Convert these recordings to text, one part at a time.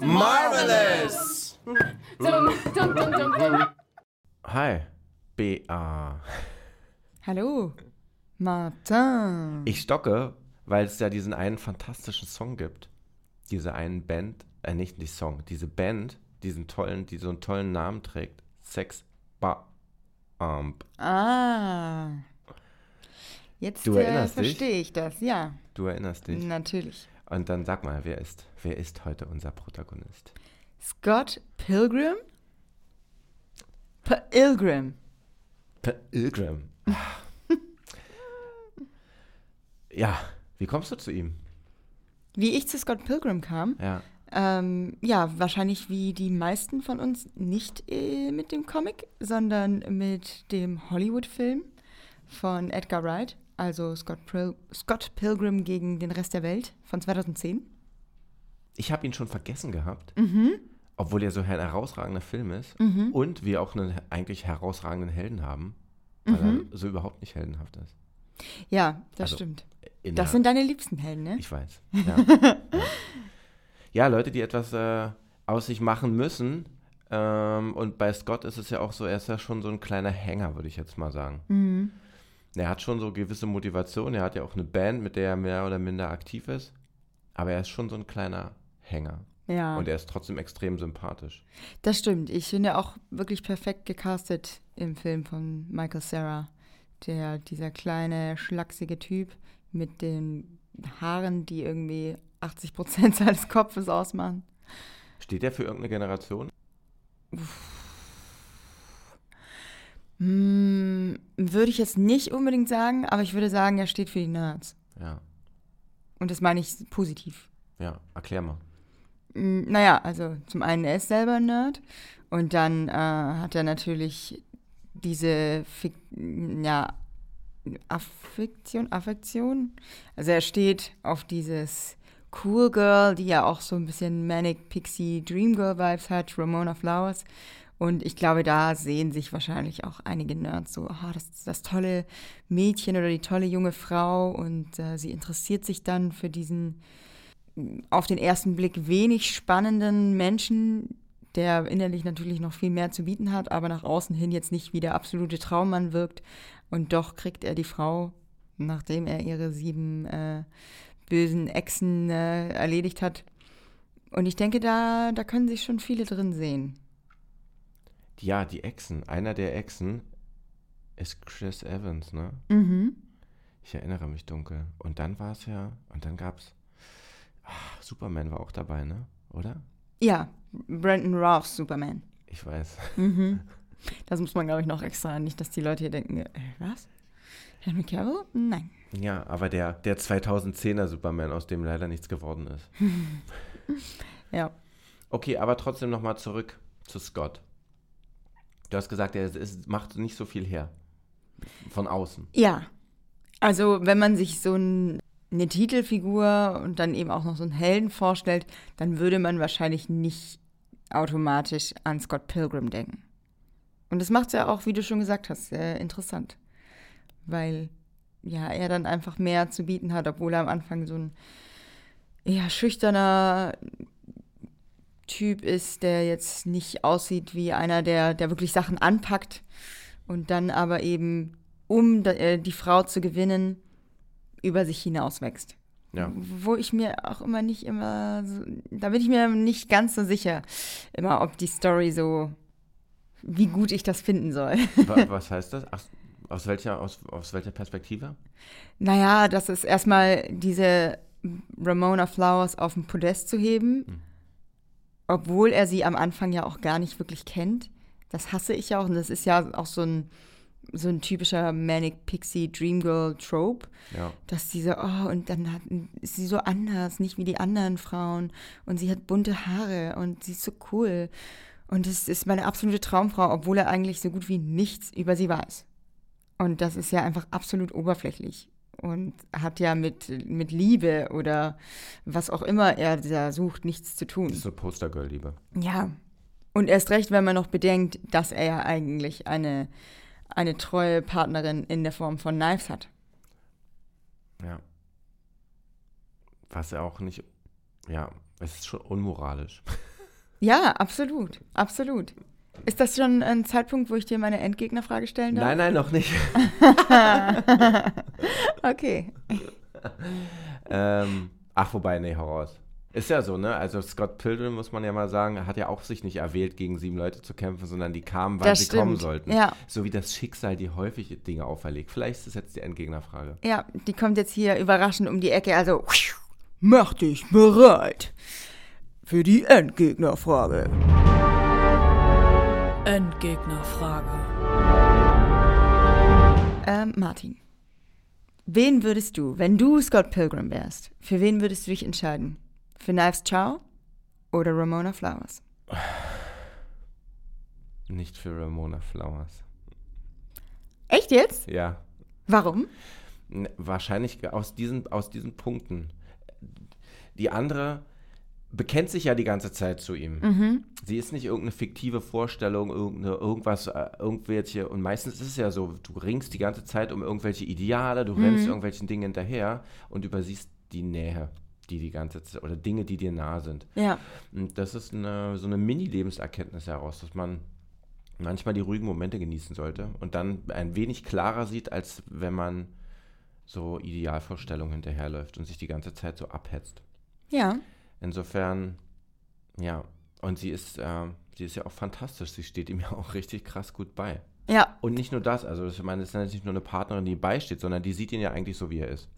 Marvelous! Hi, BA. Hallo, Martin. Ich stocke, weil es ja diesen einen fantastischen Song gibt. Diese einen Band, äh, nicht die Song, diese Band, diesen tollen, die so einen tollen Namen trägt. Sex Bomb. Ah. Jetzt Du äh, erinnerst dich? verstehe ich das, ja. Du erinnerst dich. Natürlich. Und dann sag mal, wer ist, wer ist heute unser Protagonist? Scott Pilgrim? Pilgrim. Pilgrim. ja, wie kommst du zu ihm? Wie ich zu Scott Pilgrim kam? Ja. Ähm, ja, wahrscheinlich wie die meisten von uns nicht äh, mit dem Comic, sondern mit dem Hollywood-Film von Edgar Wright, also Scott, Pil Scott Pilgrim gegen den Rest der Welt von 2010. Ich habe ihn schon vergessen gehabt, Mhm. obwohl er so ein herausragender Film ist und wir auch einen eigentlich herausragenden Helden haben, weil Mhm. er so überhaupt nicht heldenhaft ist. Ja, das Also, stimmt. Das sind deine liebsten Helden, ne? Ich weiß. Ja, ja. Ja Leute, die etwas äh, aus sich machen müssen. Ähm, und bei Scott ist es ja auch so, er ist ja schon so ein kleiner Hänger, würde ich jetzt mal sagen. Mhm. Er hat schon so gewisse Motivation. Er hat ja auch eine Band, mit der er mehr oder minder aktiv ist. Aber er ist schon so ein kleiner Hänger. Ja, Und er ist trotzdem extrem sympathisch. das stimmt. Ich finde auch wirklich perfekt gecastet im Film von Michael Cera. Der, dieser kleine, schlachsige Typ mit den Haaren, die irgendwie 80 Prozent seines Kopfes ausmachen. Steht er für irgendeine Generation? Hm, würde ich jetzt nicht unbedingt sagen, aber ich würde sagen, er steht für die Nerds. Ja. Und das meine ich positiv. Ja, erklär mal. Hm, Naja, also zum einen, er ist selber ein Nerd und dann äh, hat er natürlich diese Fik ja, Affektion, Affektion. Also er steht auf dieses Cool Girl, die ja auch so ein bisschen Manic Pixie Dream Girl Vibes hat, Ramona Flowers. Und ich glaube, da sehen sich wahrscheinlich auch einige Nerds so, ah, das ist das tolle Mädchen oder die tolle junge Frau und äh, sie interessiert sich dann für diesen auf den ersten Blick wenig spannenden Menschen, der innerlich natürlich noch viel mehr zu bieten hat, aber nach außen hin jetzt nicht wie der absolute Traummann wirkt. Und doch kriegt er die Frau, nachdem er ihre sieben äh, bösen Echsen äh, erledigt hat. Und ich denke, da, da können sich schon viele drin sehen. Ja, die Echsen. Einer der Echsen ist Chris Evans, ne? Mhm. Ich erinnere mich dunkel. Und dann war es ja, und dann gab's. Ach, Superman war auch dabei, ne? Oder? Ja, Brandon Rouths Superman. Ich weiß. Mhm. Das muss man, glaube ich, noch extra. Nicht, dass die Leute hier denken, äh, was? Henry Cavill? Nein. Ja, aber der, der 2010er Superman, aus dem leider nichts geworden ist. Ja. Okay, aber trotzdem nochmal zurück zu Scott. Du hast gesagt, er ist, macht nicht so viel her. Von außen. Ja. Also, wenn man sich so ein, eine Titelfigur und dann eben auch noch so einen Helden vorstellt, dann würde man wahrscheinlich nicht automatisch an Scott Pilgrim denken. Und das macht es ja auch, wie du schon gesagt hast, sehr interessant. Weil ja, er dann einfach mehr zu bieten hat, obwohl er am Anfang so ein eher schüchterner Typ ist, der jetzt nicht aussieht wie einer, der, der wirklich Sachen anpackt und dann aber eben, um äh, die Frau zu gewinnen, über sich hinauswächst. Ja. Wo ich mir auch immer nicht immer, so, da bin ich mir nicht ganz so sicher, immer ob die Story so, wie gut ich das finden soll. Wa- Was heißt das? Ach, aus welcher, aus, aus welcher Perspektive? Naja, das ist erstmal diese Ramona Flowers auf den Podest zu heben, Hm. obwohl er sie am Anfang ja auch gar nicht wirklich kennt. Das hasse ich ja auch und das ist ja auch so ein, so ein typischer Manic Pixie Dream Girl Trope, Ja. dass diese, oh, und dann hat, ist sie so anders, nicht wie die anderen Frauen und sie hat bunte Haare und sie ist so cool. Und es ist meine absolute Traumfrau, obwohl er eigentlich so gut wie nichts über sie weiß. Und das ist ja einfach absolut oberflächlich und hat ja mit, mit Liebe oder was auch immer er da sucht, nichts zu tun. Das ist so Postergirl-Liebe. Ja, Und erst recht, wenn man noch bedenkt, dass er ja eigentlich eine, eine treue Partnerin in der Form von Knives hat. Ja. Was ja auch nicht, ja, es ist schon unmoralisch. Ja, absolut, absolut. Ist das schon ein Zeitpunkt, wo ich dir meine Endgegnerfrage stellen darf? Nein, nein, noch nicht. Okay. ähm, ach, wobei, nee, hau raus. Ist ja so, ne? Also Scott Pilgrim, muss man ja mal sagen, hat ja auch sich nicht erwählt, gegen sieben Leute zu kämpfen, sondern die kamen, weil Das sie stimmt, kommen sollten. ja. So wie das Schicksal die häufig Dinge auferlegt. Vielleicht ist das jetzt die Endgegnerfrage. Ja, die kommt jetzt hier überraschend um die Ecke. Also, mach dich bereit für die Endgegnerfrage. Endgegnerfrage. Ähm, Martin, wen würdest du, wenn du Scott Pilgrim wärst, für wen würdest du dich entscheiden? Für Knives Chow oder Ramona Flowers? Nicht für Ramona Flowers. Echt jetzt? Ja. Warum? Wahrscheinlich aus diesen, aus diesen Punkten. Die andere bekennt sich ja die ganze Zeit zu ihm. Mhm. Sie ist nicht irgendeine fiktive Vorstellung, irgendeine, irgendwas, äh, irgendwelche, und meistens ist es ja so, du ringst die ganze Zeit um irgendwelche Ideale, du rennst irgendwelchen Dingen hinterher und übersiehst die Nähe, die die ganze Zeit, oder Dinge, die dir nah sind. Ja. Und das ist eine, so eine Mini-Lebenserkenntnis heraus, dass man manchmal die ruhigen Momente genießen sollte und dann ein wenig klarer sieht, als wenn man so Idealvorstellungen hinterherläuft und sich die ganze Zeit so abhetzt. Ja. Insofern, ja, und sie ist, äh, sie ist ja auch fantastisch. Sie steht ihm ja auch richtig krass gut bei. Ja. Und nicht nur das, also ich meine, es ist ja nicht nur eine Partnerin, die ihm beisteht, sondern die sieht ihn ja eigentlich so, wie er ist.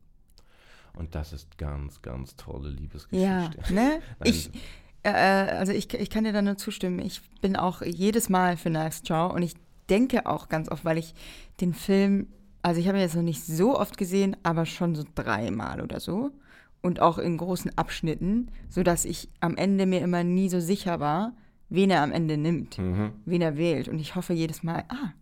Und das ist ganz, ganz tolle Liebesgeschichte. Ja, ne? Ich, äh, also ich, ich kann dir da nur zustimmen. Ich bin auch jedes Mal für Knives Chow und ich denke auch ganz oft, weil ich den Film, also ich habe ihn jetzt noch nicht so oft gesehen, aber schon so dreimal oder so. Und auch in großen Abschnitten, sodass ich am Ende mir immer nie so sicher war, wen er am Ende nimmt, Mhm. wen er wählt. Und ich hoffe jedes Mal, ah,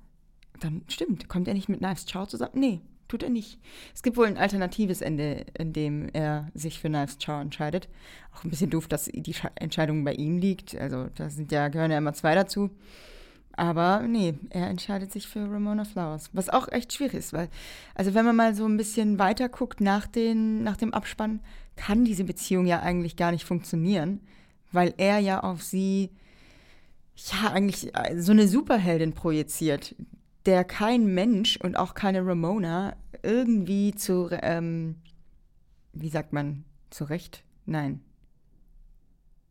dann stimmt, kommt er nicht mit Knives Chow zusammen? Nee, tut er nicht. Es gibt wohl ein alternatives Ende, in dem er sich für Knives Chow entscheidet. Auch ein bisschen doof, dass die Sche- Entscheidung bei ihm liegt. Also da sind ja, gehören ja immer zwei dazu. Aber nee, er entscheidet sich für Ramona Flowers. Was auch echt schwierig ist, weil, also wenn man mal so ein bisschen weiter guckt nach, den, nach dem Abspann, kann diese Beziehung ja eigentlich gar nicht funktionieren, weil er ja auf sie ja, eigentlich äh, so eine Superheldin projiziert, der kein Mensch und auch keine Ramona irgendwie zu, ähm, wie sagt man, zurecht? Nein.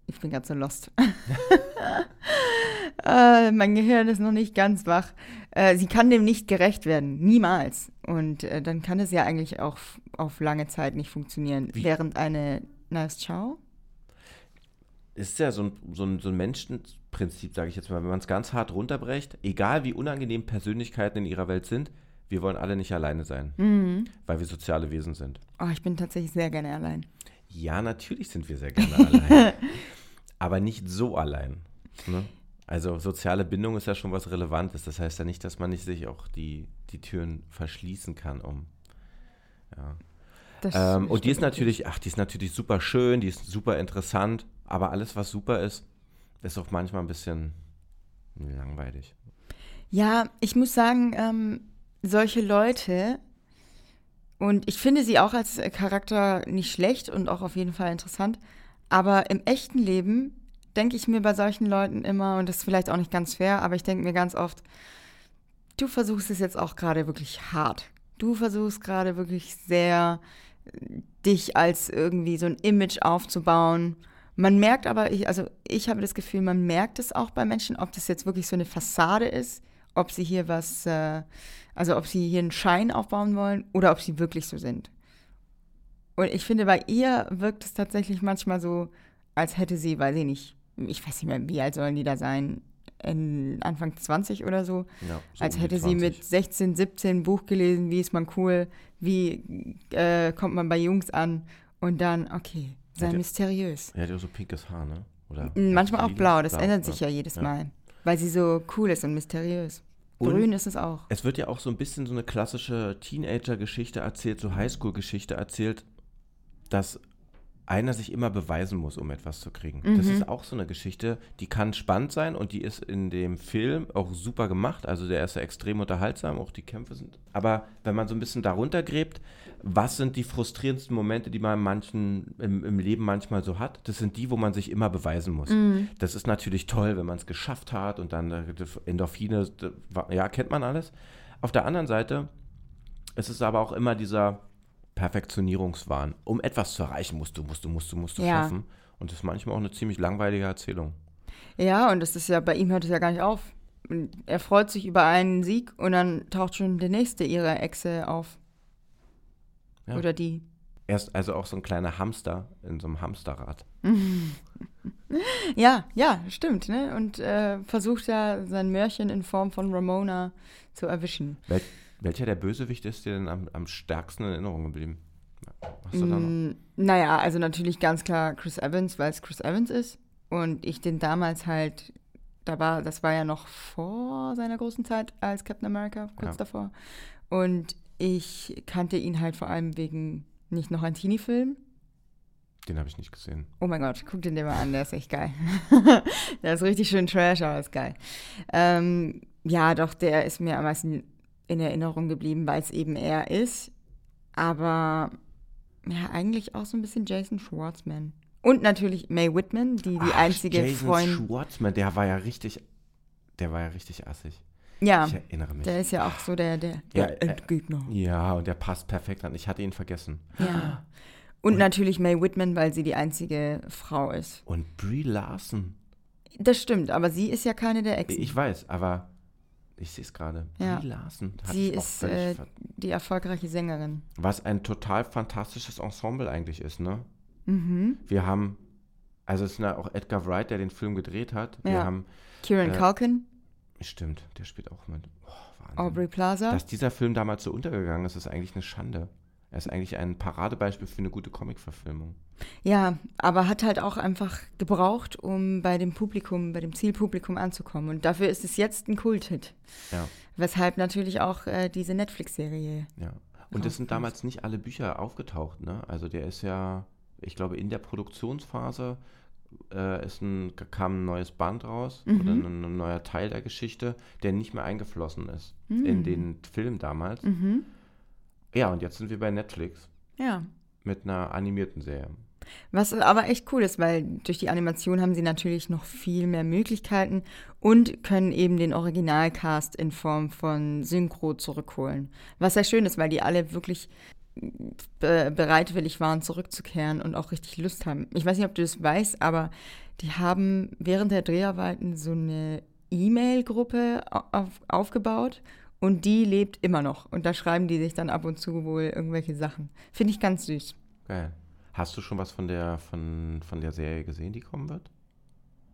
Ich bin ganz so lost. äh, mein Gehirn ist noch nicht ganz wach. Äh, sie kann dem nicht gerecht werden, niemals. Und äh, dann kann es ja eigentlich auch auf lange Zeit nicht funktionieren. Wie? Während eine Nice Chow ist ja so ein, so ein, so ein Menschenprinzip, sage ich jetzt mal, wenn man es ganz hart runterbrecht, egal wie unangenehm Persönlichkeiten in ihrer Welt sind, wir wollen alle nicht alleine sein, Mhm. weil wir soziale Wesen sind. Oh, ich bin tatsächlich sehr gerne allein. Ja, natürlich sind wir sehr gerne allein, aber nicht so allein. Ne? Also soziale Bindung ist ja schon was Relevantes. Das heißt ja nicht, dass man nicht sich auch die, die Türen verschließen kann, um ja. Ähm, und die ist natürlich, ach, die ist natürlich super schön, die ist super interessant, aber alles, was super ist, ist auch manchmal ein bisschen langweilig. Ja, ich muss sagen, ähm, solche Leute, und ich finde sie auch als Charakter nicht schlecht und auch auf jeden Fall interessant, aber im echten Leben denke ich mir bei solchen Leuten immer, und das ist vielleicht auch nicht ganz fair, aber ich denke mir ganz oft, du versuchst es jetzt auch gerade wirklich hart. Du versuchst gerade wirklich sehr, äh, dich als irgendwie so ein Image aufzubauen. Man merkt aber, ich, also ich habe das Gefühl, man merkt es auch bei Menschen, ob das jetzt wirklich so eine Fassade ist, ob sie hier was, äh, also ob sie hier einen Schein aufbauen wollen oder ob sie wirklich so sind. Und ich finde, bei ihr wirkt es tatsächlich manchmal so, als hätte sie, weiß ich nicht, ich weiß nicht mehr, wie alt sollen die da sein, in Anfang 20 oder so, Ja, so als um hätte sie 20. mit 16, 17 ein Buch gelesen, wie ist man cool, wie äh, kommt man bei Jungs an und dann, okay, sei Hätte- mysteriös. Er hat ja so pinkes Haar, ne? Oder Manchmal auch blau, das ändert sich ja jedes Ja. Mal, weil sie so cool ist und mysteriös. Und- Grün ist es auch. Es wird ja auch so ein bisschen so eine klassische Teenager-Geschichte erzählt, so Highschool-Geschichte erzählt, dass einer sich immer beweisen muss, um etwas zu kriegen. Mhm. Das ist auch so eine Geschichte, die kann spannend sein und die ist in dem Film auch super gemacht. Also der ist ja extrem unterhaltsam, auch die Kämpfe sind. Aber wenn man so ein bisschen darunter gräbt, was sind die frustrierendsten Momente, die man manchen, im, im Leben manchmal so hat? Das sind die, wo man sich immer beweisen muss. Mhm. Das ist natürlich toll, wenn man es geschafft hat und dann äh, Endorphine, ja, kennt man alles. Auf der anderen Seite es ist aber auch immer dieser Perfektionierungswahn. Um etwas zu erreichen, musst du, musst du, musst du, musst du Ja. schaffen. Und das ist manchmal auch eine ziemlich langweilige Erzählung. Ja, und das ist ja, bei ihm hört es ja gar nicht auf. Er freut sich über einen Sieg und dann taucht schon der nächste ihrer Echse auf. Ja. Oder die. Er ist also auch so ein kleiner Hamster in so einem Hamsterrad. Ja, ja, stimmt, ne? Und äh, versucht ja sein Mörchen in Form von Ramona zu erwischen. Wel welcher der Bösewicht ist dir denn am, am stärksten in Erinnerung geblieben? Hast du da noch? Mm, naja, also natürlich ganz klar Chris Evans, weil es Chris Evans ist. Und ich den damals halt, da war, das war ja noch vor seiner großen Zeit als Captain America, kurz Ja. davor. Und ich kannte ihn halt vor allem wegen nicht noch ein Teenie-Film. Den habe ich nicht gesehen. Oh mein Gott, guck den dir mal an, der ist echt geil. der ist richtig schön trash, aber ist geil. Ähm, ja, doch, der ist mir am meisten in Erinnerung geblieben, weil es eben er ist. Aber ja, eigentlich auch so ein bisschen Jason Schwartzman. Und natürlich Mae Whitman, die die Ach, einzige Jason Freundin. Schwartzman, der war ja richtig, der war ja richtig assig. Ja, Ich erinnere mich. der ist ja auch so der, der, Ja, der äh, Endgegner. ja, und der passt perfekt an. Ich hatte ihn vergessen. Ja. Und natürlich Mae Whitman, weil sie die einzige Frau ist. Und Brie Larson. Das stimmt, aber sie ist ja keine der Exen. Ich weiß, aber ich sehe es gerade. Ja. Brie Larson. Sie ist äh, die erfolgreiche Sängerin. Was ein total fantastisches Ensemble eigentlich ist, ne? Mhm. Wir haben, also es ist ja auch Edgar Wright, der den Film gedreht hat. Wir Ja. haben, Kieran Äh, Culkin, stimmt, der spielt auch mit. Oh, Wahnsinn. Aubrey Plaza. Dass dieser Film damals so untergegangen ist, ist eigentlich eine Schande. Er ist eigentlich ein Paradebeispiel für eine gute Comic-Verfilmung. Ja, aber hat halt auch einfach gebraucht, um bei dem Publikum, bei dem Zielpublikum anzukommen. Und dafür ist es jetzt ein Kulthit. Ja, Weshalb natürlich auch äh, diese Netflix-Serie. ja. Und es sind damals nicht alle Bücher aufgetaucht, ne? Also der ist ja, ich glaube, in der Produktionsphase äh, ist ein, kam ein neues Band raus Mhm. oder ein, ein neuer Teil der Geschichte, der nicht mehr eingeflossen ist in den Film damals. Mhm. Ja, und jetzt sind wir bei Netflix Ja. mit einer animierten Serie. Was aber echt cool ist, weil durch die Animation haben sie natürlich noch viel mehr Möglichkeiten und können eben den Originalcast in Form von Synchro zurückholen. Was sehr schön ist, weil die alle wirklich be bereitwillig waren, zurückzukehren und auch richtig Lust haben. Ich weiß nicht, ob du das weißt, aber die haben während der Dreharbeiten so eine E-Mail-Gruppe au- auf, aufgebaut und die lebt immer noch. Und da schreiben die sich dann ab und zu wohl irgendwelche Sachen. Finde ich ganz süß. Geil. Hast du schon was von der, von, von der Serie gesehen, die kommen wird?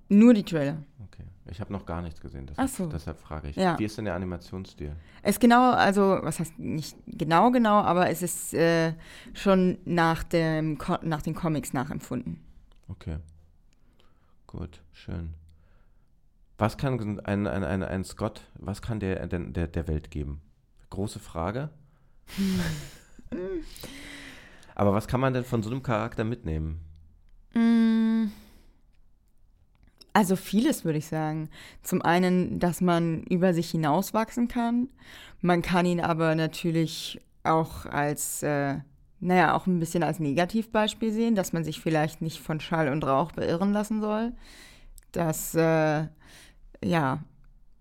Nur die Trailer. Okay. Ich habe noch gar nichts gesehen, deshalb, Ach so. deshalb frage ich. Ja. Wie ist denn der Animationsstil? Es ist genau, also was heißt nicht genau genau, aber es ist äh, schon nach, dem, nach den Comics nachempfunden. Okay. Gut, schön. Was kann ein, ein, ein, ein Scott, was kann der, der, der der Welt geben? Große Frage. Aber was kann man denn von so einem Charakter mitnehmen? Mm. Also vieles würde ich sagen. Zum einen, dass man über sich hinauswachsen kann. Man kann ihn aber natürlich auch als, äh, naja, auch ein bisschen als Negativbeispiel sehen, dass man sich vielleicht nicht von Schall und Rauch beirren lassen soll. Dass, äh, ja,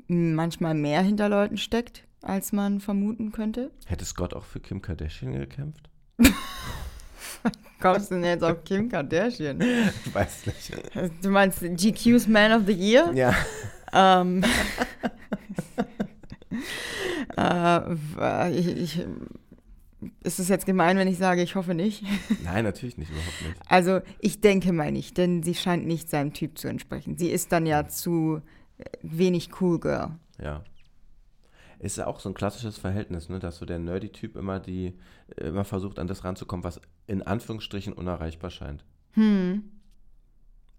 manchmal mehr hinter Leuten steckt, als man vermuten könnte. Hätte Scott auch für Kim Kardashian gekämpft? Kommst du denn jetzt auf Kim Kardashian? Ich weiß nicht. Du meinst GQ's Man of the Year? Ja. Ähm, äh, ich, ich, ist es jetzt gemein, wenn ich sage, ich hoffe nicht? Nein, natürlich nicht, überhaupt nicht. Also ich denke mal nicht, denn sie scheint nicht seinem Typ zu entsprechen. Sie ist dann ja zu äh, wenig cool girl. Ja. Ist ja auch so ein klassisches Verhältnis, ne, dass so der Nerdy-Typ immer die, immer versucht, an das ranzukommen, was in Anführungsstrichen unerreichbar scheint. Hm.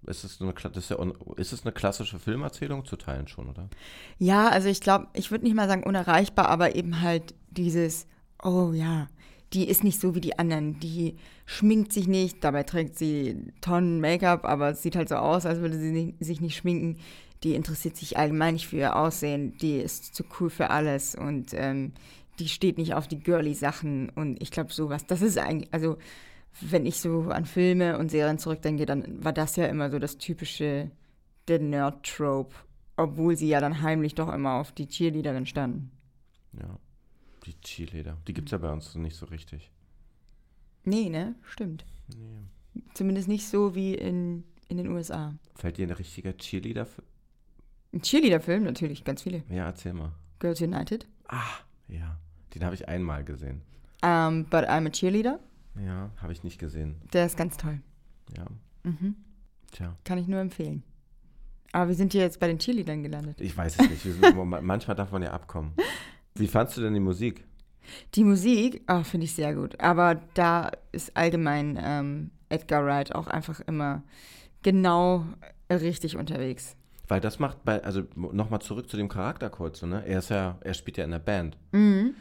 Ist es, eine, das ist, ja, ist es eine klassische Filmerzählung zu teilen schon, oder? Ja, also ich glaube, ich würde nicht mal sagen unerreichbar, aber eben halt dieses, oh ja, die ist nicht so wie die anderen. Die schminkt sich nicht, dabei trägt sie Tonnen Make-up, aber es sieht halt so aus, als würde sie sich nicht schminken. Die interessiert sich allgemein nicht für ihr Aussehen. Die ist zu cool für alles und ähm, die steht nicht auf die girly Sachen. Und ich glaube, sowas, das ist eigentlich, also wenn ich so an Filme und Serien zurückdenke, dann war das ja immer so das typische, der Nerd-Trope. Obwohl sie ja dann heimlich doch immer auf die Cheerleaderin standen. Ja. Die Cheerleader. Die gibt es ja bei uns nicht so richtig. Nee, ne? Stimmt. Nee. Zumindest nicht so wie in, in den USA. Fällt dir ein richtiger Cheerleader? Ein Cheerleader-Film, natürlich, ganz viele. Ja, erzähl mal. Girls United. Ah, ja. Den habe ich einmal gesehen. Um, but I'm a Cheerleader. Ja, habe ich nicht gesehen. Der ist ganz toll. Ja. Mhm. Tja. Kann ich nur empfehlen. Aber wir sind hier jetzt bei den Cheerleadern gelandet. Ich weiß es nicht. Wir sind, manchmal darf man ja abkommen. Wie fandst du denn die Musik? Die Musik, oh, finde ich sehr gut. Aber da ist allgemein ähm, Edgar Wright auch einfach immer genau richtig unterwegs. Weil das macht bei, also nochmal zurück zu dem Charakter kurz, so, ne? Er ist ja, er spielt ja in der Band. Mhm.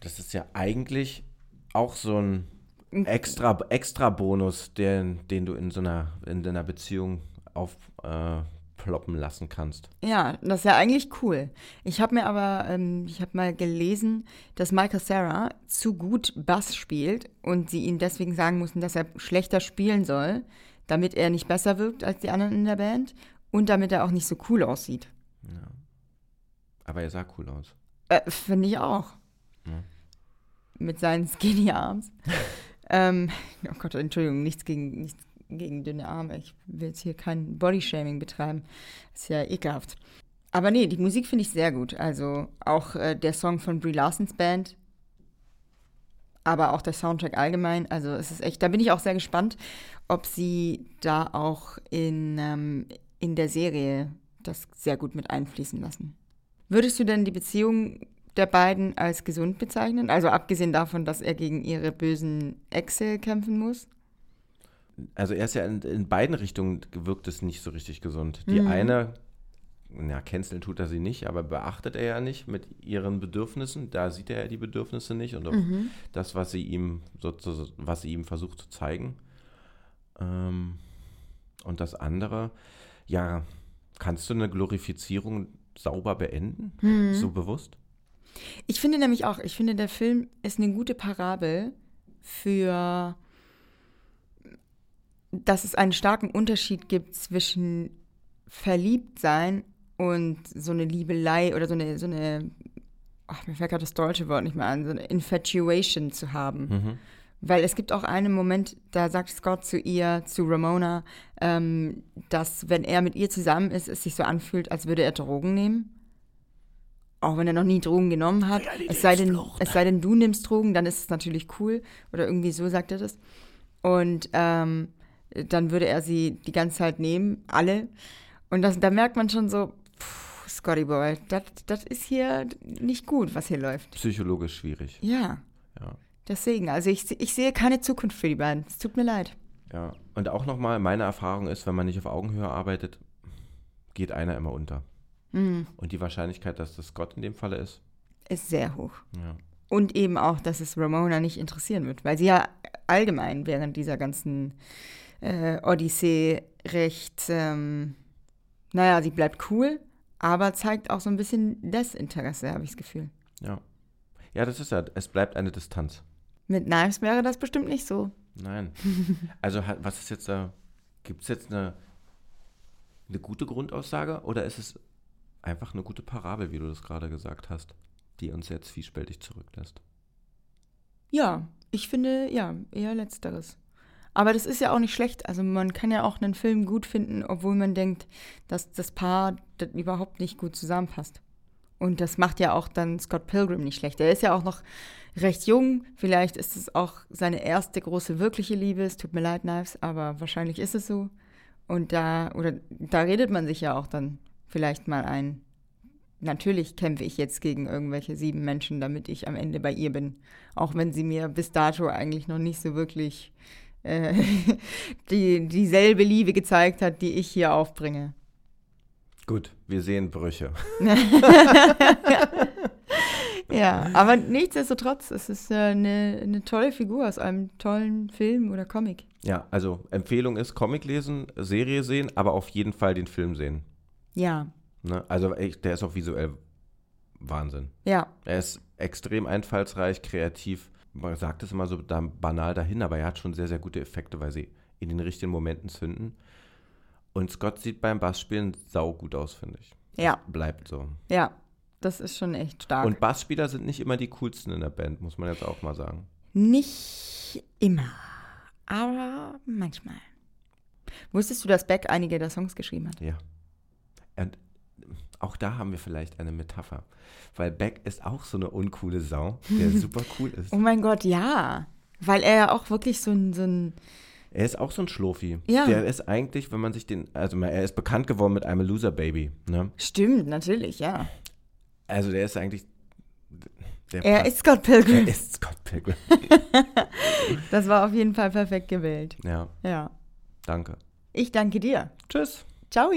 Das ist ja eigentlich auch so ein extra, extra Bonus, den, den du in so einer, in deiner Beziehung aufploppen äh, lassen kannst. Ja, das ist ja eigentlich cool. Ich habe mir aber, ähm, ich habe mal gelesen, dass Michael Sarah zu gut Bass spielt und sie ihn deswegen sagen mussten, dass er schlechter spielen soll, damit er nicht besser wirkt als die anderen in der Band und damit er auch nicht so cool aussieht. Ja. Aber er sah cool aus. Äh, Finde ich auch. Ja. Mit seinen Skinny Arms. ähm, oh Gott, Entschuldigung, nichts gegen, nichts gegen dünne Arme. Ich will jetzt hier kein Bodyshaming betreiben. ist ja ekelhaft. Aber nee, die Musik finde ich sehr gut. Also auch äh, der Song von Brie Larsons Band, aber auch der Soundtrack allgemein. Also es ist echt, da bin ich auch sehr gespannt, ob sie da auch in, ähm, in der Serie das sehr gut mit einfließen lassen. Würdest du denn die Beziehung der beiden als gesund bezeichnen? Also abgesehen davon, dass er gegen ihre bösen Exe kämpfen muss? Also er ist ja in, in beiden Richtungen wirkt es nicht so richtig gesund. Die Mhm. eine, ja, canceln tut er sie nicht, aber beachtet er ja nicht mit ihren Bedürfnissen. Da sieht er ja die Bedürfnisse nicht und auch Mhm. das, was sie ihm sozusagen, was sie ihm versucht zu zeigen. Ähm, und das andere, ja, kannst du eine Glorifizierung sauber beenden? Mhm. So bewusst? Ich finde nämlich auch, ich finde, der Film ist eine gute Parabel für, dass es einen starken Unterschied gibt zwischen Verliebtsein und so eine Liebelei oder so eine, so eine, ach, mir fällt gerade das deutsche Wort nicht mehr an, so eine Infatuation zu haben. Mhm. Weil es gibt auch einen Moment, da sagt Scott zu ihr, zu Ramona, ähm, dass wenn er mit ihr zusammen ist, es sich so anfühlt, als würde er Drogen nehmen. Auch wenn er noch nie Drogen genommen hat. Es sei, denn, es sei denn, du nimmst Drogen, dann ist es natürlich cool. Oder irgendwie so sagt er das. Und ähm, dann würde er sie die ganze Zeit nehmen, alle. Und das, da merkt man schon so, pff, Scotty Boy, das ist hier nicht gut, was hier läuft. Psychologisch schwierig. Ja. Ja. Deswegen, also ich, ich sehe keine Zukunft für die beiden. Es tut mir leid. Ja. Und auch nochmal, meine Erfahrung ist, wenn man nicht auf Augenhöhe arbeitet, geht einer immer unter. Mhm. Und die Wahrscheinlichkeit, dass das Gott in dem Falle ist, Ist sehr hoch. ja. Und eben auch, dass es Ramona nicht interessieren wird, weil sie ja allgemein während dieser ganzen äh, Odyssee recht, ähm, naja, sie bleibt cool, aber zeigt auch so ein bisschen Desinteresse, habe ich das Gefühl. Ja. Ja, das ist ja, es bleibt eine Distanz. Mit Knives wäre das bestimmt nicht so. Nein. Also was ist jetzt da, gibt es jetzt eine, eine gute Grundaussage oder ist es einfach eine gute Parabel, wie du das gerade gesagt hast, die uns jetzt zwiespältig zurücklässt? Ja, ich finde, ja, eher letzteres. Aber das ist ja auch nicht schlecht. Also man kann ja auch einen Film gut finden, obwohl man denkt, dass das Paar das überhaupt nicht gut zusammenpasst. Und das macht ja auch dann Scott Pilgrim nicht schlecht. Er ist ja auch noch recht jung. Vielleicht ist es auch seine erste große wirkliche Liebe. Es tut mir leid, Knives, aber wahrscheinlich ist es so. Und da, oder da redet man sich ja auch dann vielleicht mal ein. Natürlich kämpfe ich jetzt gegen irgendwelche sieben Menschen, damit ich am Ende bei ihr bin. Auch wenn sie mir bis dato eigentlich noch nicht so wirklich äh, die, dieselbe Liebe gezeigt hat, die ich hier aufbringe. Gut, wir sehen Brüche. Ja, aber nichtsdestotrotz, es ist äh, eine, eine tolle Figur aus einem tollen Film oder Comic. Ja, also Empfehlung ist Comic lesen, Serie sehen, aber auf jeden Fall den Film sehen. Ja, Ne? Also der ist auch visuell Wahnsinn. ja, Er ist extrem einfallsreich, kreativ. Man sagt es immer so banal dahin, aber er hat schon sehr, sehr gute Effekte, weil sie in den richtigen Momenten zünden. Und Scott sieht beim Bassspielen saugut aus, finde ich. ja, Bleibt so. ja. Das ist schon echt stark. Und Bassspieler sind nicht immer die coolsten in der Band, muss man jetzt auch mal sagen. Nicht immer, aber manchmal. Wusstest du, dass Beck einige der Songs geschrieben hat? Ja. Und auch da haben wir vielleicht eine Metapher. Weil Beck ist auch so eine uncoole Sau, der super cool ist. Oh mein Gott, ja. Weil er ja auch wirklich so ein, so ein Er ist auch so ein Schlurfi. Ja. Der ist eigentlich, wenn man sich den, also er ist bekannt geworden mit einem Loser Baby. Ne? Stimmt, natürlich, ja. Also der ist eigentlich. Der Er passt- ist Scott Pilgrim. er ist Scott Pilgrim. Das war auf jeden Fall perfekt gewählt. Ja, Ja. danke. Ich danke dir. Tschüss. Ciao.